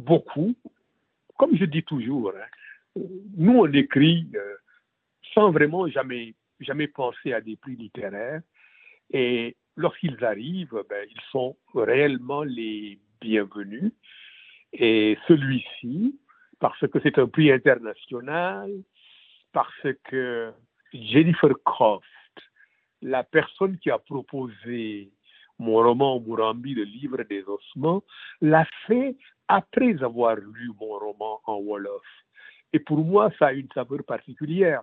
beaucoup. Comme je dis toujours, hein, nous on écrit euh, sans vraiment jamais, jamais penser à des prix littéraires. Et lorsqu'ils arrivent, ben, ils sont réellement les bienvenus. Et celui-ci, parce que c'est un prix international, parce que Jennifer Croft, la personne qui a proposé mon roman Murambi, le livre des ossements, l'a fait après avoir lu mon roman en Wolof. Et pour moi, ça a une saveur particulière.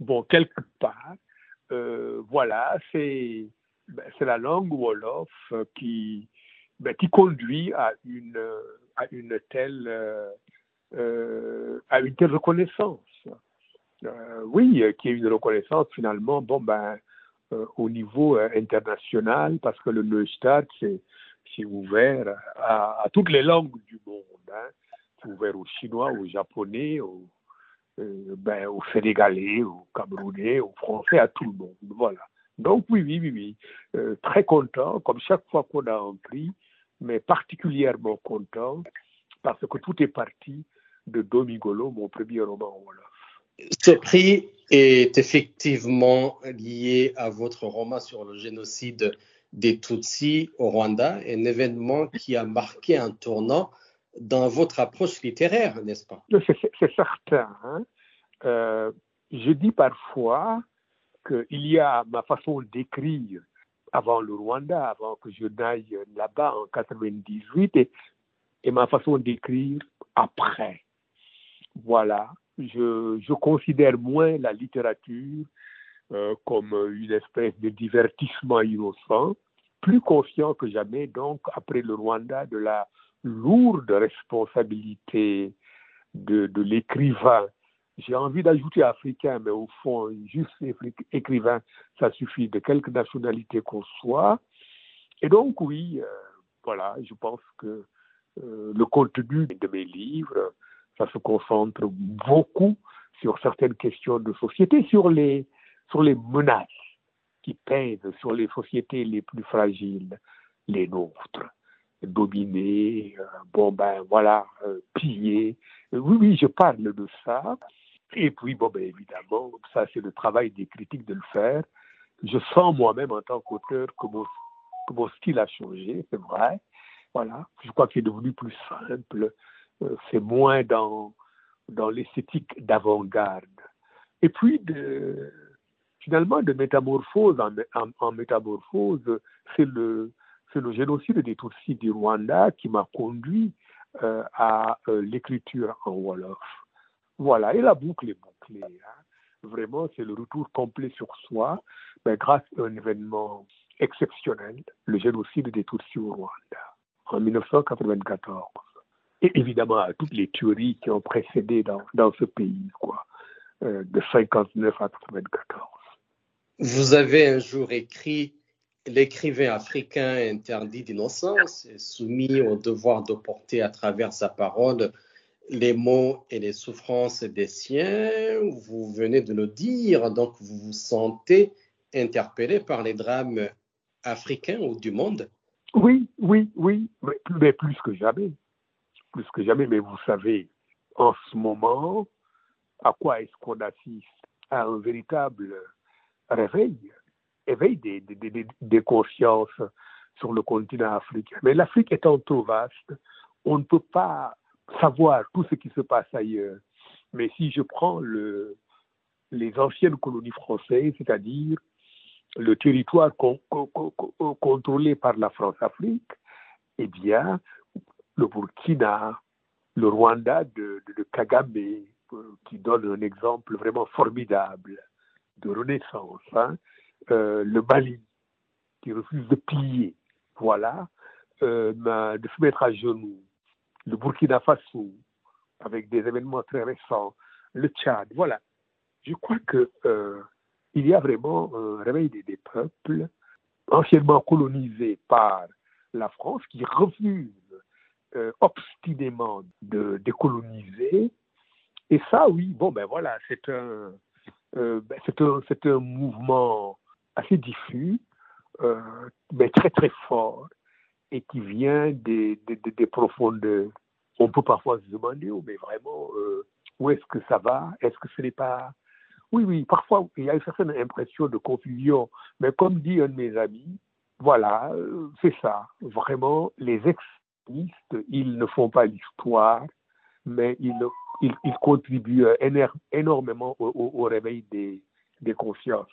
Bon, quelque part, euh, voilà, c'est ben, la langue Wolof qui, ben, conduit à une, à une telle euh, euh, à une telle reconnaissance. Oui, qui est une reconnaissance finalement, bon ben, au niveau international, parce que le Neustadt c'est ouvert à, toutes les langues du monde. Hein. C'est ouvert aux Chinois, aux Japonais, aux, ben, aux Sénégalais, aux Camerounais, aux Français, à tout le monde. Voilà. Donc oui, oui, oui, oui. très content, comme chaque fois qu'on a un prix, mais particulièrement content parce que tout est parti de Domigolo, mon premier roman Wolof. Ce prix est effectivement lié à votre roman sur le génocide des Tutsis au Rwanda, un événement qui a marqué un tournant dans votre approche littéraire, n'est-ce pas? C'est certain. Hein. Euh, je dis parfois qu'il y a ma façon d'écrire avant le Rwanda, avant que je n'aille là-bas en 98, et, et ma façon d'écrire après. Voilà, je, considère moins la littérature euh, comme une espèce de divertissement innocent, plus conscient que jamais, donc, après le Rwanda, de la lourde responsabilité de, de l'écrivain j'ai envie d'ajouter africain, mais au fond, juste écrivain, ça suffit de quelque nationalité qu'on soit. Et donc, oui, euh, voilà, je pense que euh, le contenu de mes livres, ça se concentre beaucoup sur certaines questions de société, sur les, menaces qui pèsent sur les sociétés les plus fragiles, les nôtres dominées, euh, bon ben voilà, pillées. Oui, oui, je parle de ça. Et puis, bon, ben, évidemment, ça, c'est le travail des critiques de le faire. Je sens moi-même, en tant qu'auteur, que mon, que mon style a changé, c'est vrai. Voilà. Je crois qu'il est devenu plus simple. Euh, c'est moins dans, dans l'esthétique d'avant-garde. Et puis, finalement, de métamorphose en, en, métamorphose, c'est le, c'est le génocide des Tutsis du Rwanda qui m'a conduit euh, à euh, l'écriture en Wolof. Voilà, et la boucle est bouclée. Hein. Vraiment, c'est le retour complet sur soi, mais grâce à un événement exceptionnel, le génocide des Tutsis au Rwanda, en 1994. Et évidemment, à toutes les tueries qui ont précédé dans, dans ce pays, quoi, euh, de 59 à 94. Vous avez un jour écrit L'écrivain africain interdit d'innocence est soumis au devoir de porter à travers sa parole les mots et les souffrances des siens, vous venez de le dire, donc vous vous sentez interpellé par les drames africains ou du monde? Oui, oui, oui, mais plus que jamais. Plus que jamais, mais vous savez, en ce moment, à quoi est-ce qu'on assiste? À un véritable réveil, éveil des, des, des consciences sur le continent africain. Mais l'Afrique étant trop vaste, on ne peut pas savoir tout ce qui se passe ailleurs. Mais si je prends le, les anciennes colonies françaises, c'est-à-dire le territoire contrôlé par la France-Afrique, eh bien, le Burkina, le Rwanda de, de, Kagame, euh, qui donne un exemple vraiment formidable de renaissance, hein, euh, le Mali, qui refuse de plier, voilà, euh, de se mettre à genoux, le Burkina Faso, avec des événements très récents, le Tchad, voilà. Je crois que euh, il y a vraiment un réveil des, peuples anciennement colonisés par la France qui refusent euh, obstinément de décoloniser. Et ça, oui, bon, ben voilà, c'est un, euh, ben, un, un mouvement assez diffus, euh, mais très très fort, et qui vient des, des, des. On peut parfois se demander, oh, mais vraiment, où est-ce que ça va? Est-ce que ce n'est pas? Oui, oui, parfois, il y a une certaine impression de confusion, mais comme dit un de mes amis, voilà, c'est ça. Vraiment, les ex ils ne font pas l'histoire, mais ils, contribuent énormément au, réveil des, des consciences.